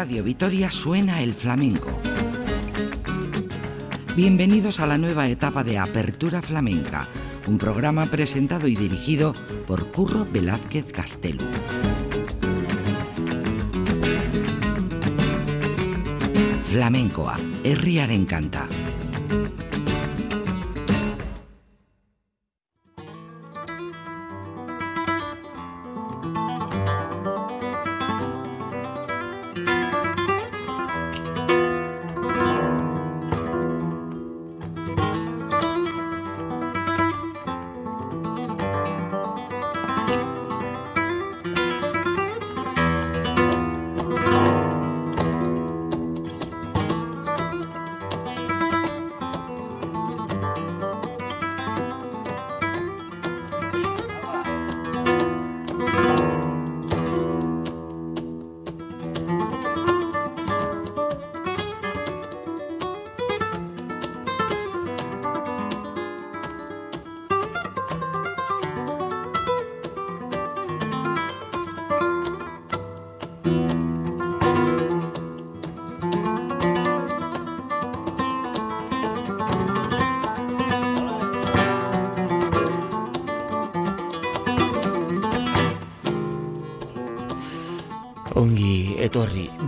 Radio Vitoria suena el flamenco. Bienvenidos a la nueva etapa de Apertura Flamenca, un programa presentado y dirigido por Curro Velázquez Castelo. Flamencoa, herriaren encanta.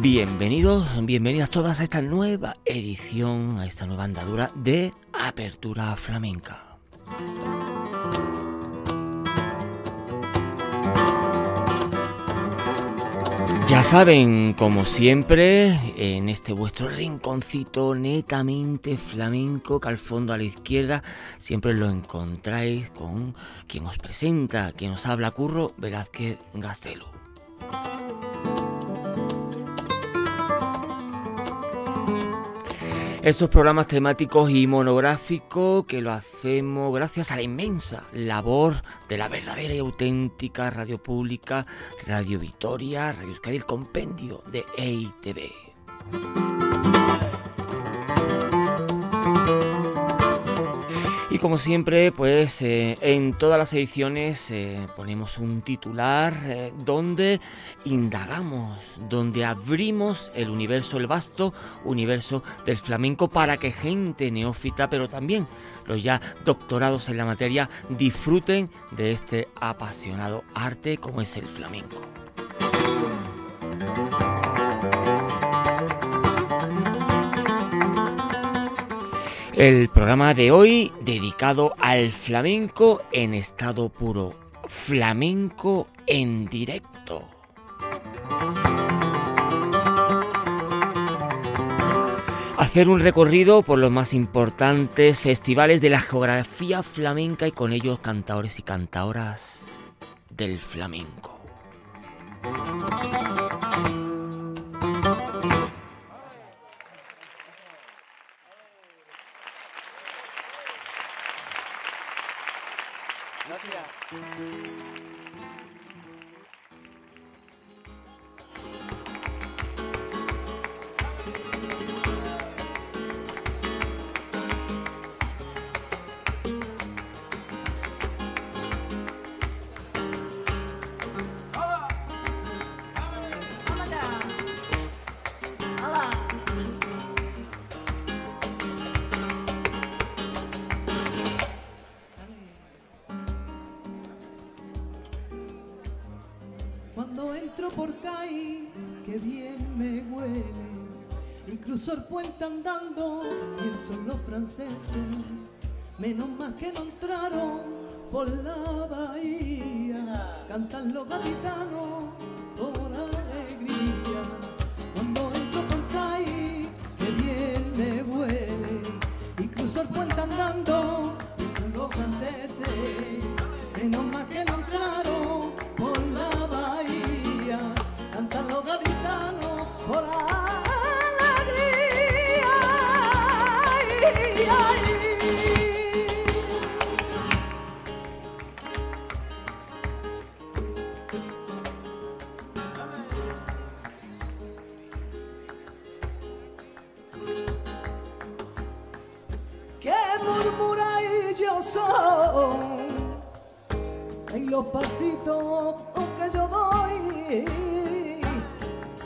Bienvenidos, bienvenidas todas a esta nueva edición, a esta nueva andadura de Apertura Flamenca. Ya saben, como siempre, en este vuestro rinconcito netamente flamenco que al fondo a la izquierda siempre lo encontráis con quien os presenta, quien os habla, Curro Velázquez Gastelu. Estos programas temáticos y monográficos que lo hacemos gracias a la inmensa labor de la verdadera y auténtica radio pública, Radio Victoria, Radio Euskadi, el compendio de EITV. Como siempre, pues eh, en todas las ediciones eh, ponemos un titular eh, donde indagamos, donde abrimos el universo, el vasto universo del flamenco para que gente neófita, pero también los ya doctorados en la materia, disfruten de este apasionado arte como es el flamenco. El programa de hoy dedicado al flamenco en estado puro. Flamenco en directo. Hacer un recorrido por los más importantes festivales de la geografía flamenca y con ellos cantadores y cantadoras del flamenco. compartilhar. Menos más que no entraron por la bahía, cantan los gaditanos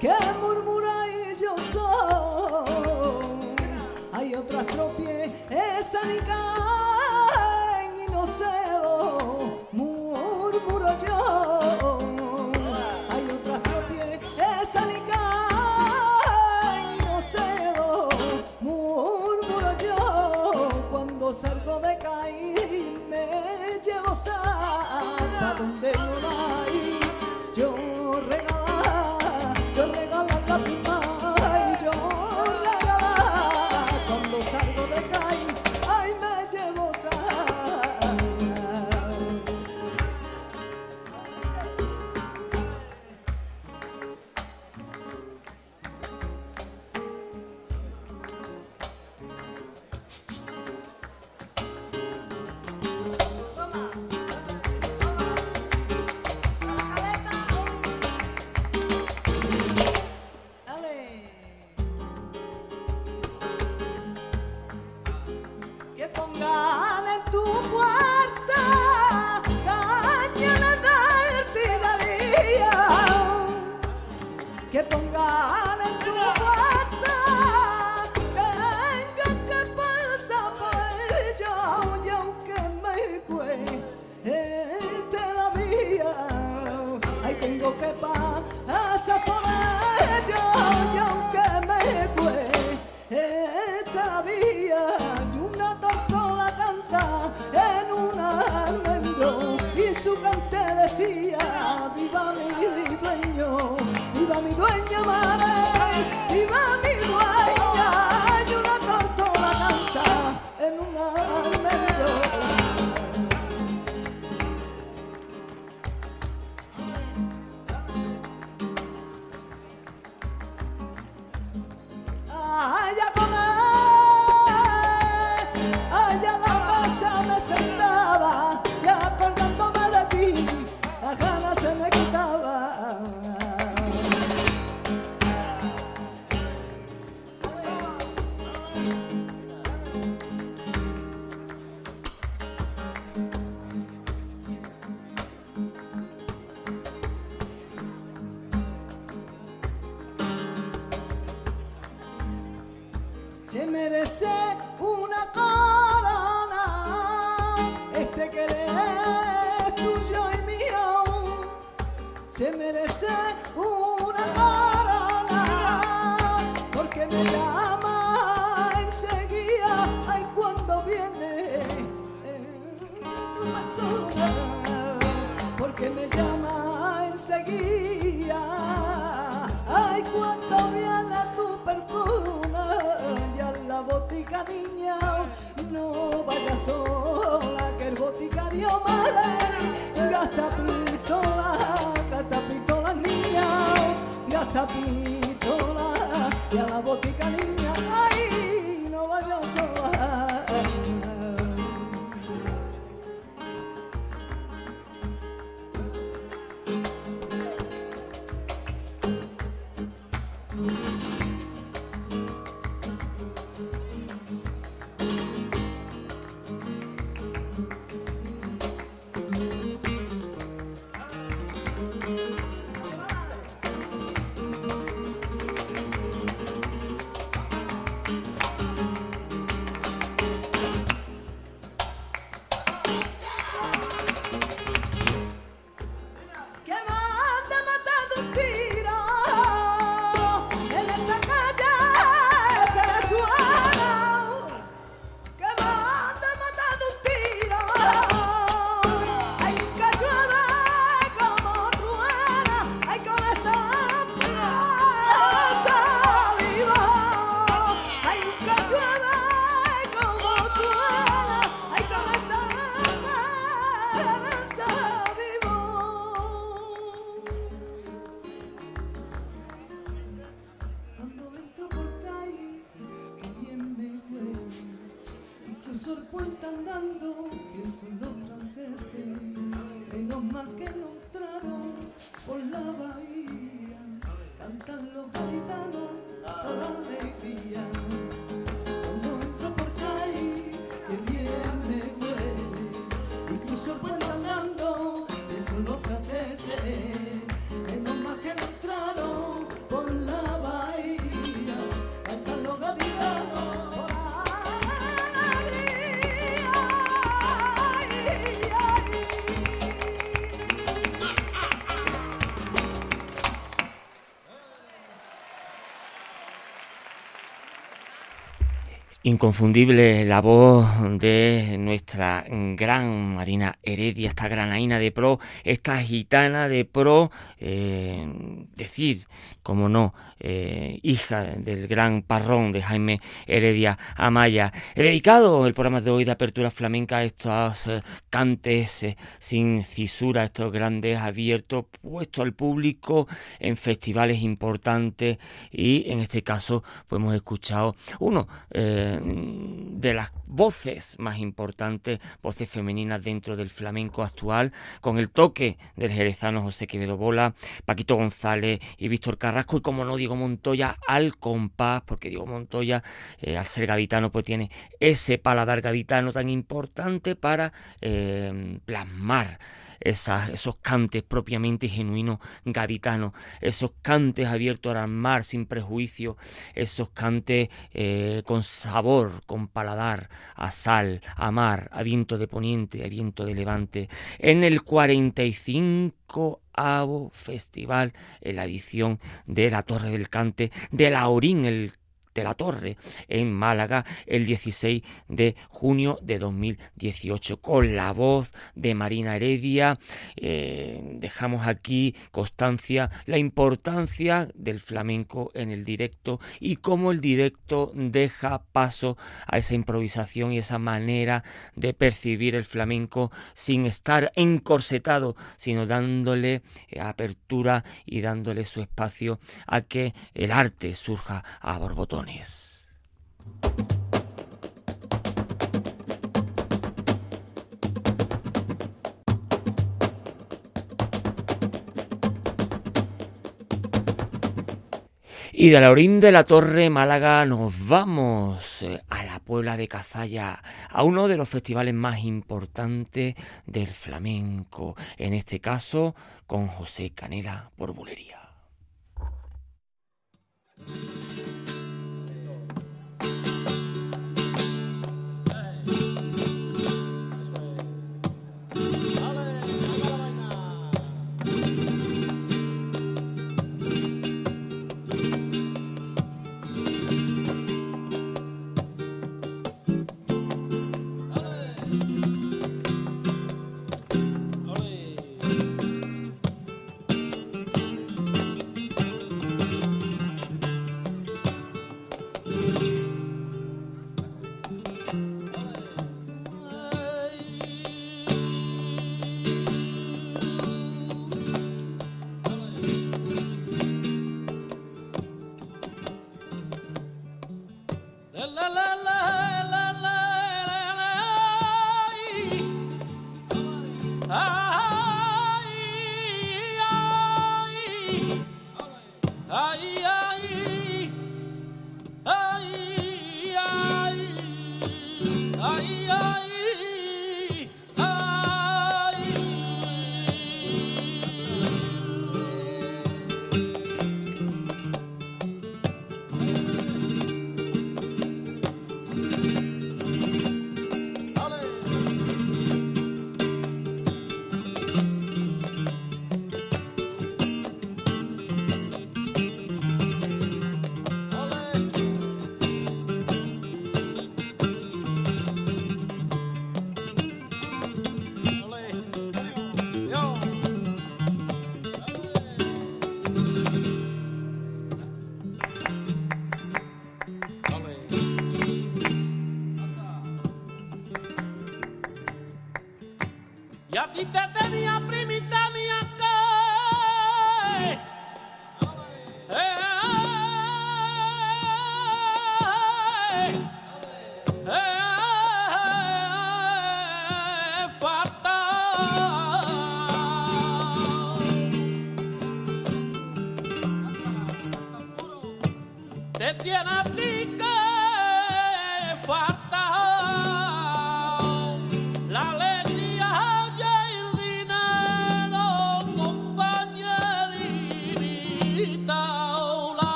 que murmura y yo soy. Hay otras tropiezas ni caen y no sé. Inconfundible la voz de nuestra gran Marina Heredia, esta granaína de pro, esta gitana de pro, eh, decir, como no, eh, hija del gran parrón de Jaime Heredia Amaya. He dedicado el programa de hoy de Apertura Flamenca a estos eh, cantes sin cisura, estos grandes abiertos, puestos al público en festivales importantes y en este caso pues hemos escuchado uno de las voces más importantes, voces femeninas dentro del flamenco actual, con el toque del jerezano José Quevedo Bola, Paquito González y Víctor Carrasco, y como no Diego Montoya al compás, porque Diego Montoya, eh, al ser gaditano, pues tiene ese paladar gaditano tan importante para eh, plasmar esos cantes propiamente genuinos gaditanos, esos cantes abiertos al mar sin prejuicio, esos cantes eh, con sabor, con paladar, a sal, a mar, a viento de poniente, a viento de levante. En el 45 avo festival en la edición de la Torre del Cante de Laurín, el de la Torre en Málaga el 16 de junio de 2018 con la voz de Marina Heredia eh, dejamos aquí constancia la importancia del flamenco en el directo y cómo el directo deja paso a esa improvisación y esa manera de percibir el flamenco sin estar encorsetado sino dándole eh, apertura y dándole su espacio a que el arte surja a borbotones y de la orín de la Torre Málaga nos vamos eh, a la Puebla de Cazalla, a uno de los festivales más importantes del flamenco, en este caso con José Canela por Bulería.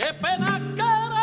Qué pena que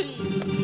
哎。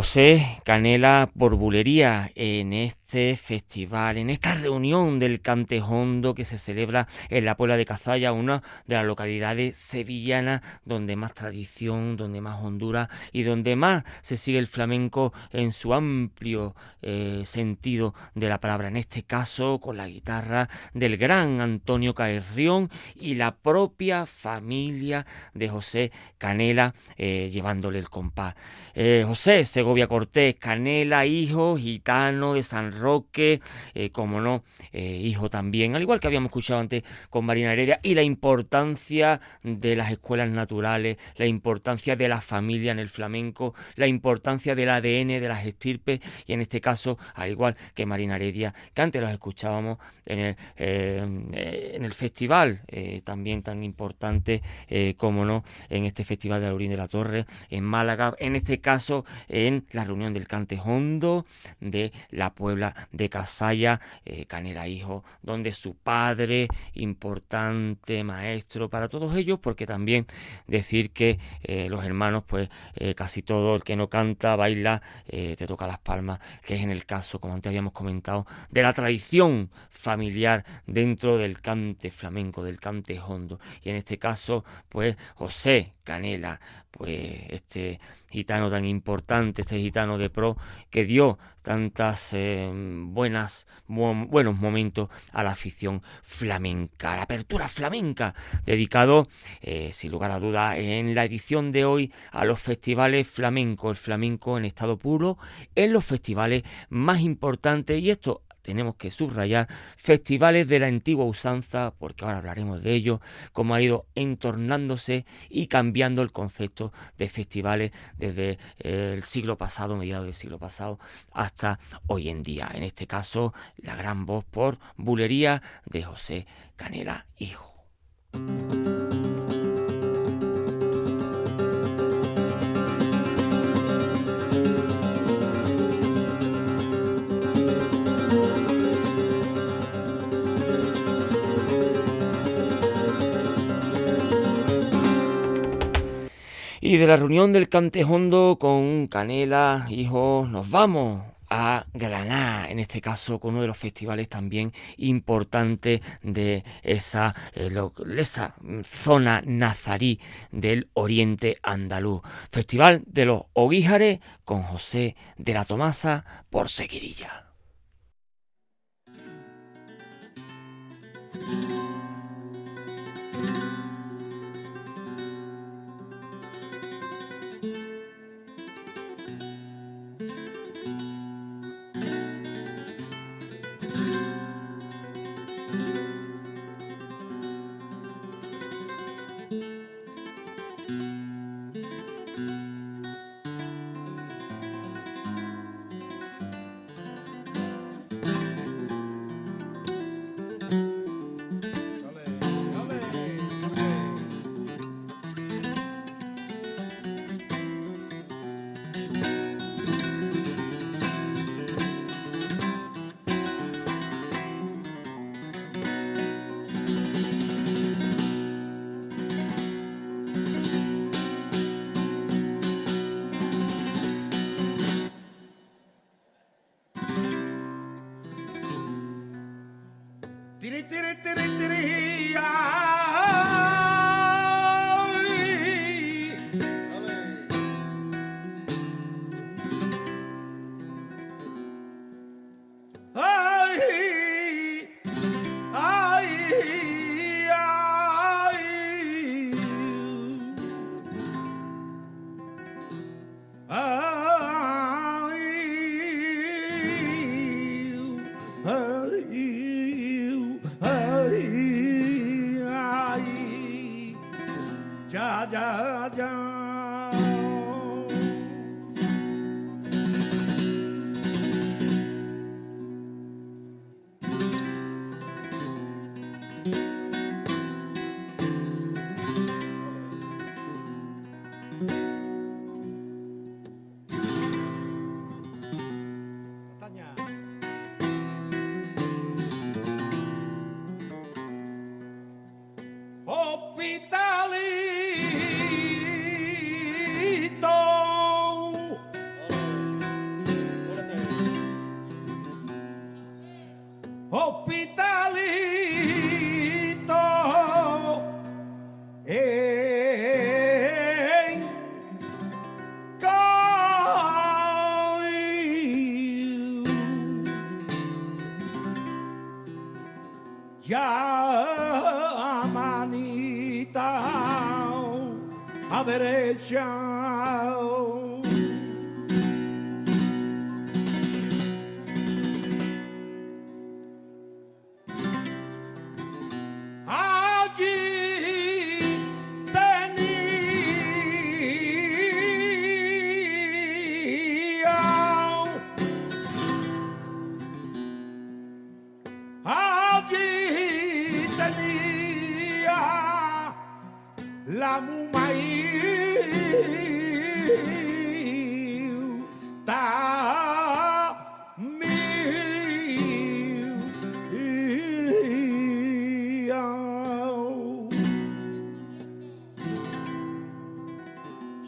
José Canela por Bulería en este festival, en esta reunión del Cantejondo que se celebra en la Puebla de Cazalla, una de las localidades sevillanas donde más tradición, donde más Honduras y donde más se sigue el flamenco en su amplio eh, sentido de la palabra. En este caso, con la guitarra del gran Antonio Caerrión y la propia familia de José Canela eh, llevándole el compás. Eh, José Segovia Cortés, Canela, hijo, gitano de San Roque, eh, como no, eh, hijo también, al igual que habíamos escuchado antes con Marina Heredia, y la importancia de las escuelas naturales, la importancia de la familia en el flamenco, la importancia del ADN, de las estirpes, y en este caso, al igual que Marina Heredia, que antes los escuchábamos en el, eh, en el festival, también tan importante como no, en este festival de Laurín de la Torre, en Málaga, en este caso, en la reunión del Cantejondo de la Puebla de Casalla, eh, Canela Hijo, donde su padre, importante maestro para todos ellos, porque también decir que eh, los hermanos, pues eh, casi todo el que no canta, baila, te toca las palmas, que es en el caso, como antes habíamos comentado, de la tradición familiar dentro del cante flamenco, del cante hondo. Y en este caso, pues José Canela, pues este gitano tan importante, este gitano de pro que dio tantas eh, buenas buenos momentos a la afición flamenca, a la apertura flamenca, dedicado eh, sin lugar a duda en la edición de hoy a los festivales flamencos, el flamenco en estado puro, en los festivales más importantes y esto tenemos que subrayar festivales de la antigua usanza, porque ahora hablaremos de ello, cómo ha ido entornándose y cambiando el concepto de festivales desde eh, el siglo pasado, mediados del siglo pasado, hasta hoy en día. En este caso, la gran voz por bulería de José Canela Hijo. Y de la reunión del Cantejondo con Canela, hijo, nos vamos a Granada, en este caso con uno de los festivales también importantes de esa, eh, esa zona nazarí del oriente andaluz. Festival de los Oguíjares con José de la Tomasa por Seguirilla. Raja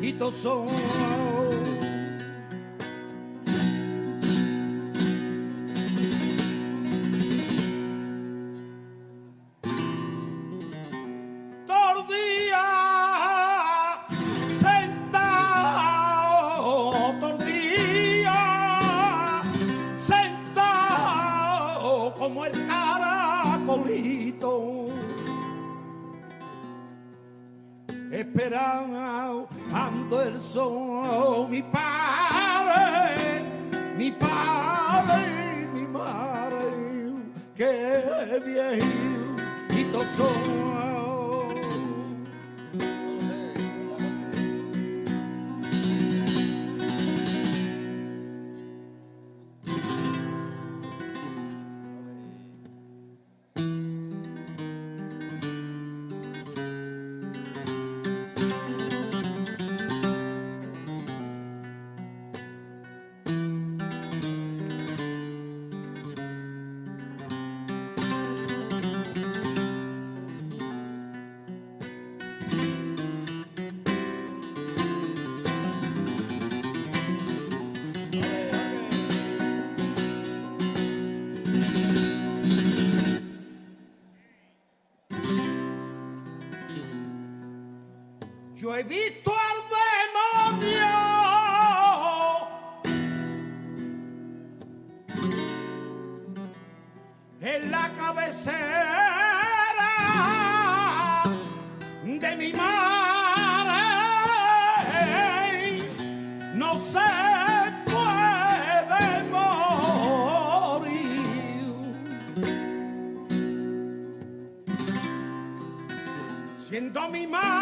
he and dummy man.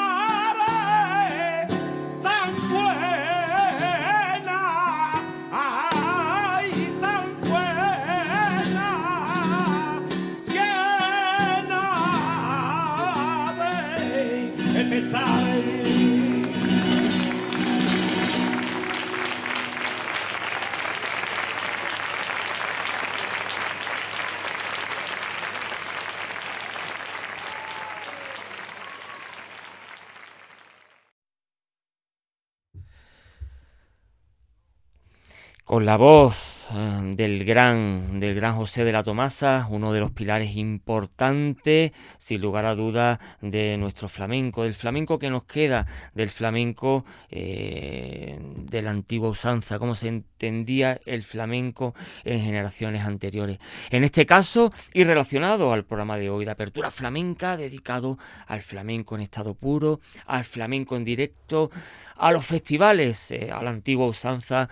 Con la voz del gran, del gran José de la Tomasa, uno de los pilares importantes, sin lugar a dudas, de nuestro flamenco, del flamenco que nos queda, del flamenco eh, de la antigua usanza, cómo se entendía el flamenco en generaciones anteriores. En este caso, y relacionado al programa de hoy de apertura flamenca, dedicado al flamenco en estado puro, al flamenco en directo, a los festivales, eh, a la antigua usanza,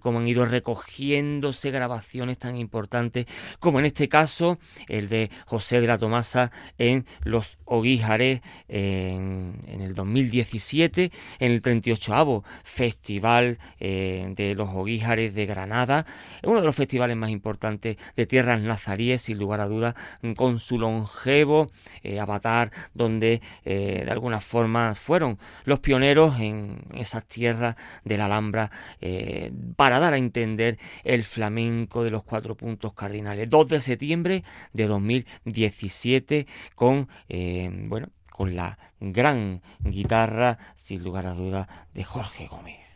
como han ido recogiéndose grabaciones tan importantes como en este caso el de José de la Tomasa en Los Oguíjares en, el 2017, en el 38 Festival eh, de los Oguíjares de Granada, uno de los festivales más importantes de tierras nazaríes, sin lugar a dudas, con su longevo eh, avatar, donde eh, de alguna forma fueron los pioneros en esas tierras de la Alhambra para dar a entender el flamenco de los cuatro puntos cardinales. 2 de septiembre de 2017 con, eh, bueno, con la gran guitarra, sin lugar a dudas, de Jorge Gómez.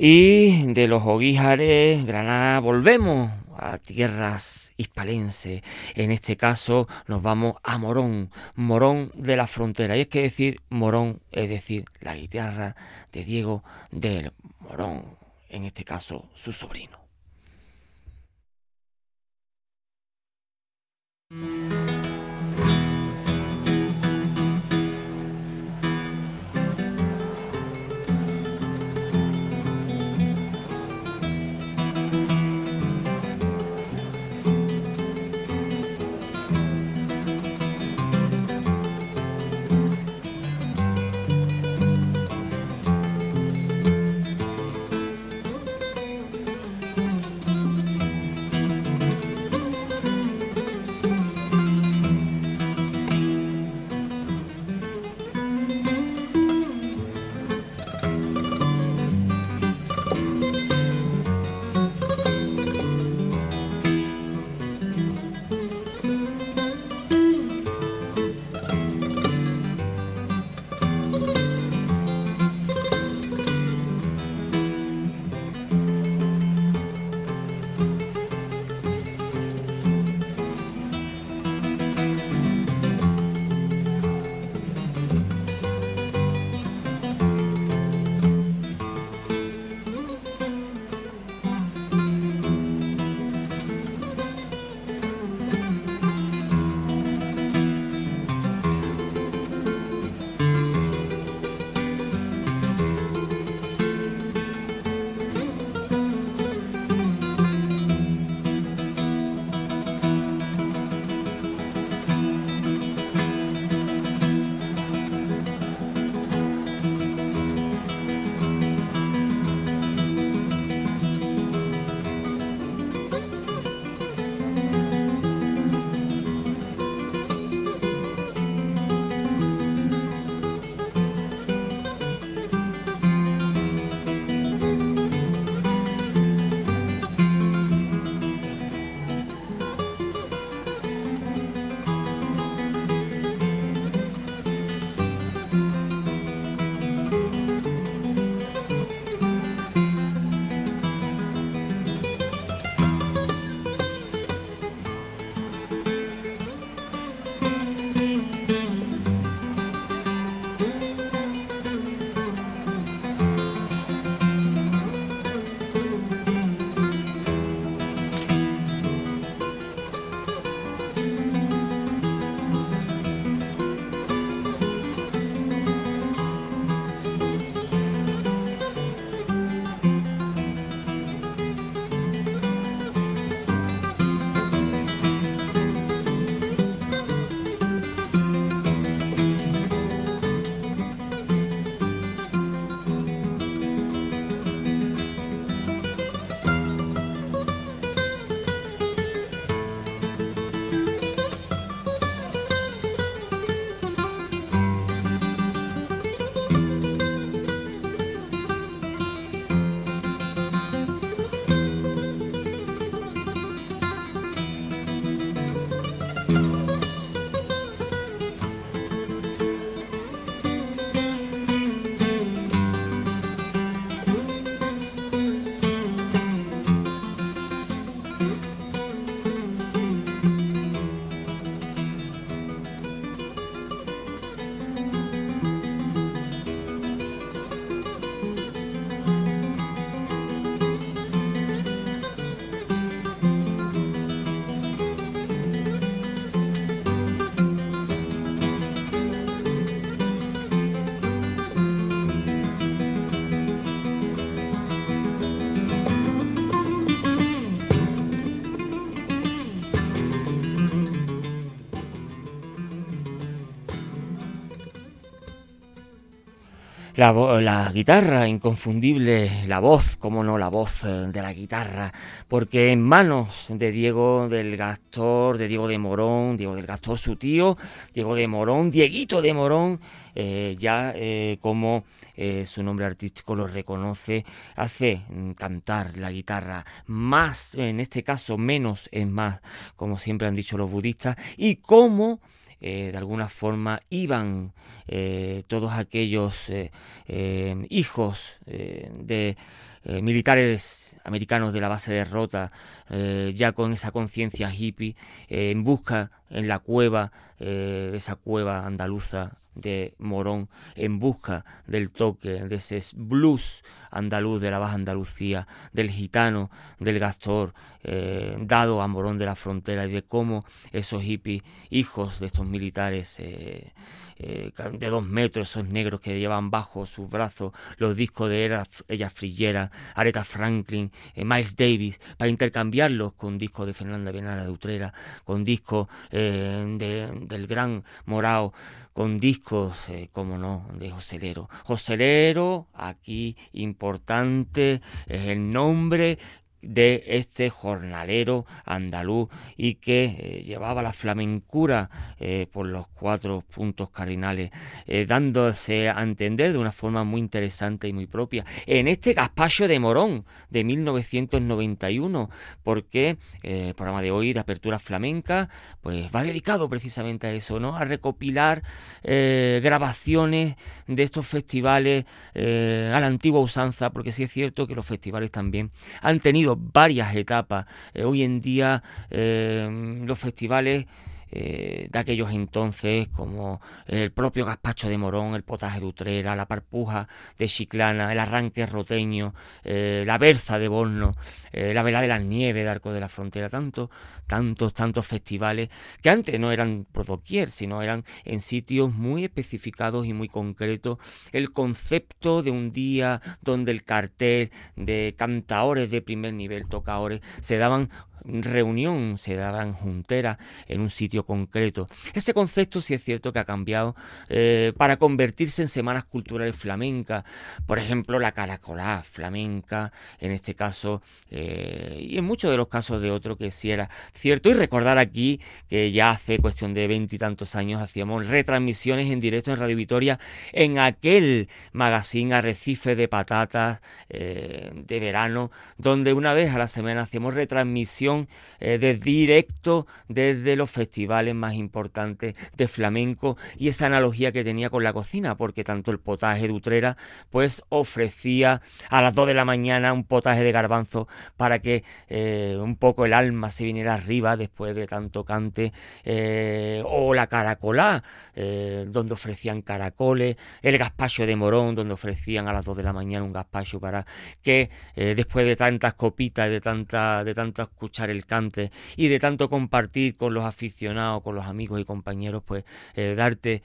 Y de los Oguíjares, Granada, volvemos a tierras hispalenses. En este caso nos vamos a Morón, Morón de la frontera. Y es que decir Morón es decir la guitarra de Diego del Morón, en este caso su sobrino. La, guitarra, inconfundible, la voz, como no, la voz eh, de la guitarra, porque en manos de Diego del Gastor, de Diego de Morón, Diego del Gastor su tío, Diego de Morón, Dieguito de Morón, eh, ya eh, como su nombre artístico lo reconoce, hace mm, cantar la guitarra más, en este caso menos es más, como siempre han dicho los budistas, y como eh, de alguna forma iban eh, todos aquellos eh, hijos de militares americanos de la base de Rota, ya con esa conciencia hippie, en busca en la cueva, esa cueva andaluza de Morón en busca del toque de ese blues andaluz de la Baja Andalucía, del gitano, del gastor, eh, dado a Morón de la Frontera y de cómo esos hippies, hijos de estos militares, eh, eh, de dos metros, esos negros que llevan bajo sus brazos los discos de ella Frillera, Aretha Franklin, eh, Miles Davis, para intercambiarlos con discos de Fernanda Benara de Utrera, con discos eh, del gran Morao, con discos, como no, de Joselero. Joselero, aquí importante, es el nombre de este jornalero andaluz y que eh, llevaba la flamencura eh, por los cuatro puntos cardinales, eh, dándose a entender de una forma muy interesante y muy propia. En este Gaspacho de Morón de 1991, porque el programa de hoy de apertura flamenca, pues va dedicado precisamente a eso, ¿no? A recopilar grabaciones de estos festivales a la antigua usanza, porque sí es cierto que los festivales también han tenido varias etapas. Eh, hoy en día eh, los festivales eh, de aquellos entonces, como el propio gazpacho de Morón, el potaje de Utrera, la parpuja de Chiclana, el arranque roteño, eh, la berza de Borno, eh, la vela de las nieves de Arco de la Frontera, tantos, tantos, tantos festivales que antes no eran por doquier, sino eran en sitios muy especificados y muy concretos. El concepto de un día donde el cartel de cantaores de primer nivel, tocadores, se daban reunión, se daban junteras en un sitio concreto. Ese concepto sí es cierto que ha cambiado eh, para convertirse en semanas culturales flamencas, por ejemplo la caracolá flamenca, en este caso, eh, y en muchos de los casos de otro que sí era cierto. Y recordar aquí que ya hace cuestión de veintitantos años hacíamos retransmisiones en directo en Radio Vitoria en aquel magazine Arrecife de Patatas eh, de verano, donde una vez a la semana hacíamos retransmisiones eh, de directo desde los festivales más importantes de flamenco y esa analogía que tenía con la cocina, porque tanto el potaje de Utrera pues ofrecía a las 2 de la mañana un potaje de garbanzo para que eh, un poco el alma se viniera arriba después de tanto cante, eh, o la caracolá, donde ofrecían caracoles, el gazpacho de Morón, donde ofrecían a las 2 de la mañana un gazpacho para que después de tantas copitas, de, tanta, de tantas cucharas, el cante y de tanto compartir con los aficionados, con los amigos y compañeros, pues eh, darte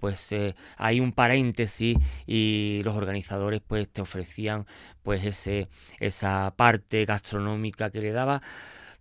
pues eh, hay un paréntesis y los organizadores pues te ofrecían pues ese esa parte gastronómica que le daba.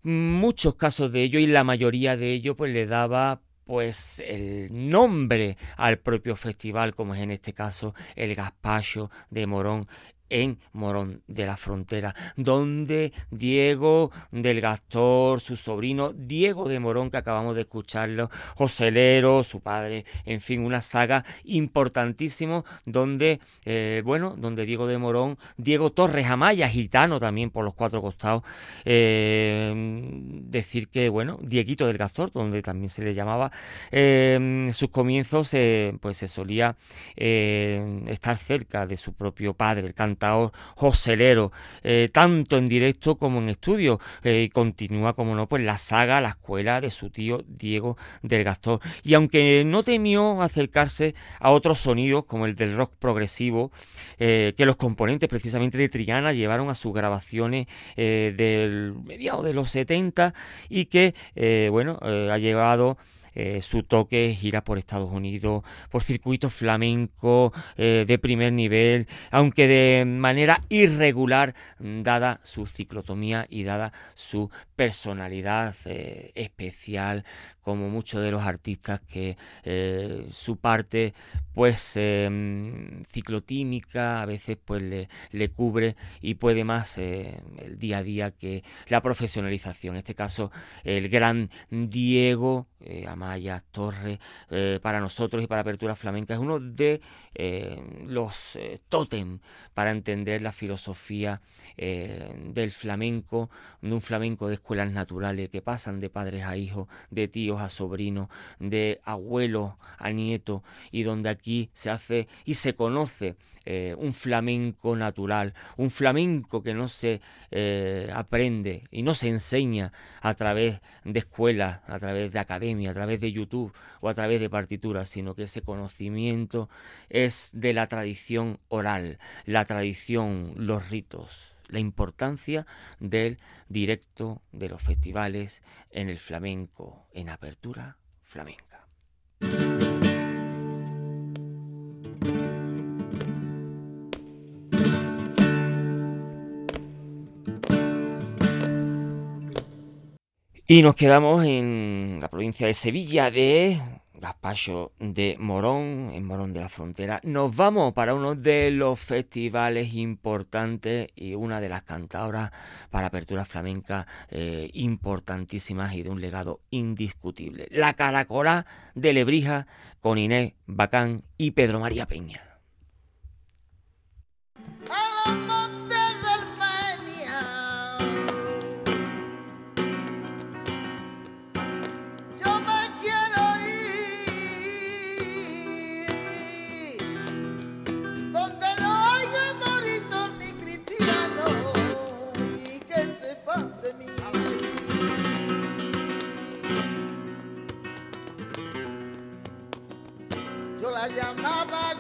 Muchos casos de ello y la mayoría de ello pues le daba pues el nombre al propio festival, como es en este caso el Gaspacho de Morón en Morón de la Frontera, donde Diego del Gastor, su sobrino Diego de Morón, que acabamos de escucharlo, Joselero, su padre, en fin, una saga importantísimo donde, eh, bueno, donde Diego de Morón, Diego Torres Amaya, gitano también por los cuatro costados, eh, decir que, bueno, Dieguito del Gastor, donde también se le llamaba, eh, sus comienzos, pues se solía estar cerca de su propio padre, el canto joselero, eh, tanto en directo como en estudio. Eh, continúa, como no, pues la saga, la escuela de su tío Diego del Gastor. Y aunque no temió acercarse a otros sonidos, como el del rock progresivo, eh, que los componentes precisamente de Triana llevaron a sus grabaciones del mediados de los 70 y que, bueno, ha llevado eh, su toque gira por Estados Unidos, por circuitos flamencos eh, de primer nivel, aunque de manera irregular, dada su ciclotomía y dada su personalidad eh, especial, como muchos de los artistas que su parte pues em, ciclotímica a veces pues le, cubre y puede más el día a día que la profesionalización. En este caso, el gran Diego Amaya Torres, eh, para nosotros y para Apertura Flamenca, es uno de eh, los eh, para entender la filosofía del flamenco, de un flamenco de escuelas naturales que pasan de padres a hijos, de tíos a sobrinos, de abuelos a nietos, y donde aquí se hace y se conoce eh, un flamenco natural, un flamenco que no se eh, aprende y no se enseña a través de escuelas, a través de academia, a través de YouTube o a través de partituras, sino que ese conocimiento es de la tradición oral, la tradición, los ritos la importancia del directo de los festivales en el flamenco, en apertura flamenca. Y nos quedamos en la provincia de Sevilla de Gaspacho de Morón, en Morón de la Frontera. Nos vamos para uno de los festivales importantes y una de las cantadoras para apertura flamenca eh, importantísimas y de un legado indiscutible. La Caracola de Lebrija con Inés Bacán y Pedro María Peña. Llamaba,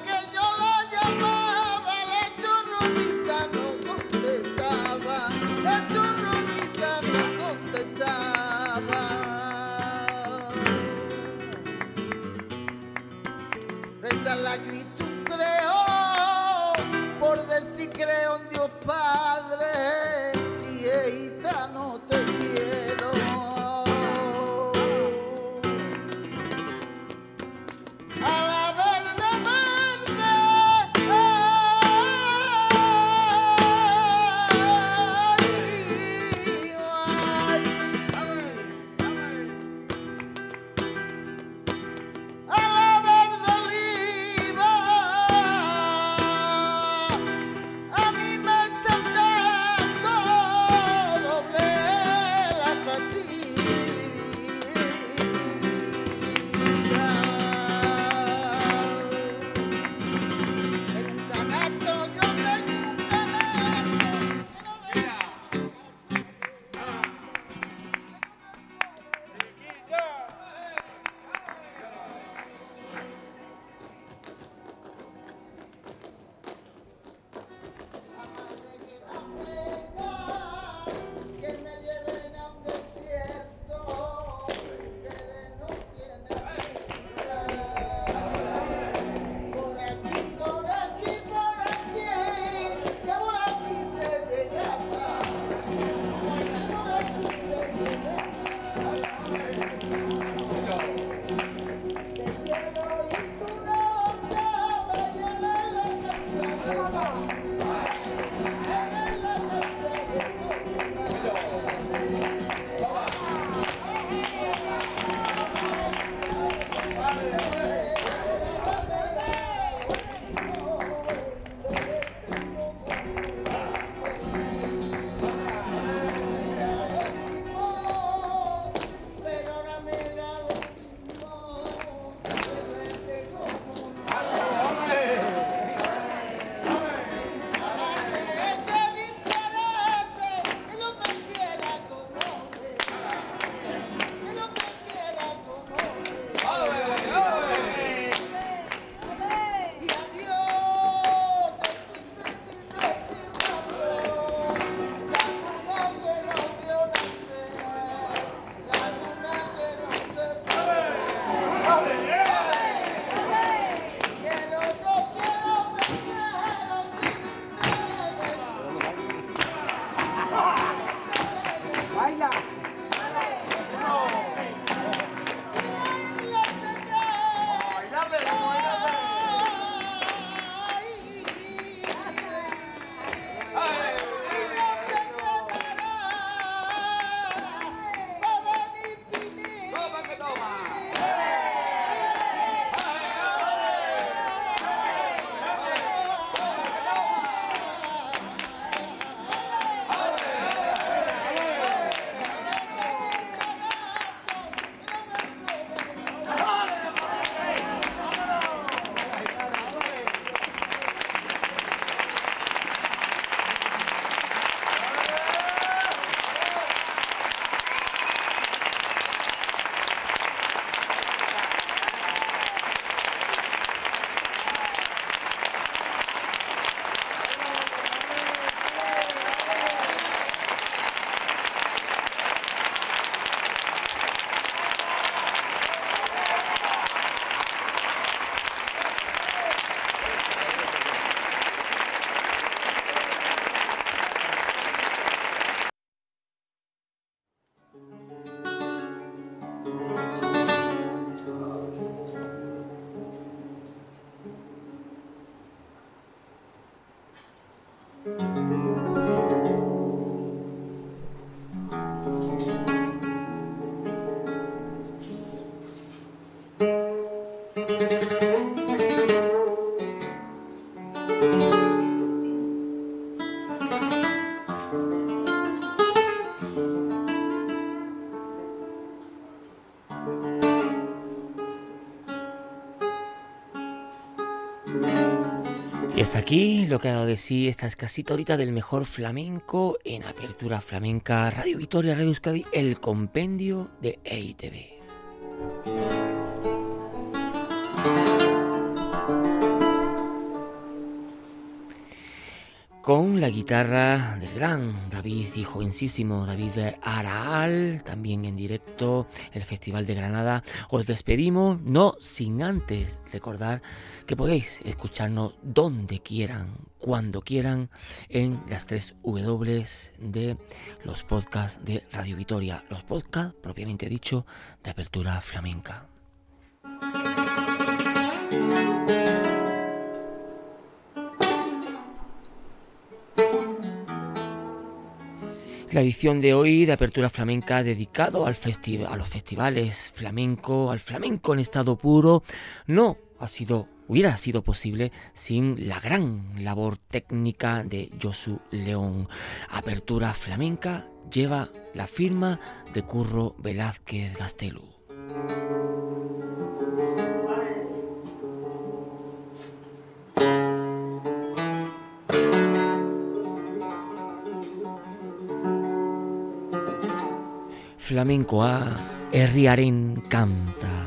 aquí lo que ha dado de sí esta escasita ahorita del mejor flamenco en Apertura Flamenca, Radio Victoria, Radio Euskadi, el compendio de EITV. Con la guitarra del gran David y jovencísimo David Araal, también en directo el Festival de Granada. Os despedimos, no sin antes recordar que podéis escucharnos donde quieran, cuando quieran, en las tres W de los podcasts de Radio Vitoria, los podcasts propiamente dicho de apertura flamenca. La edición de hoy de Apertura Flamenca dedicado al a los festivales flamenco, al flamenco en estado puro, no ha sido, hubiera sido posible sin la gran labor técnica de Josu León. Apertura Flamenca lleva la firma de Curro Velázquez Gastelu. Flamenkoa herriaren kanta.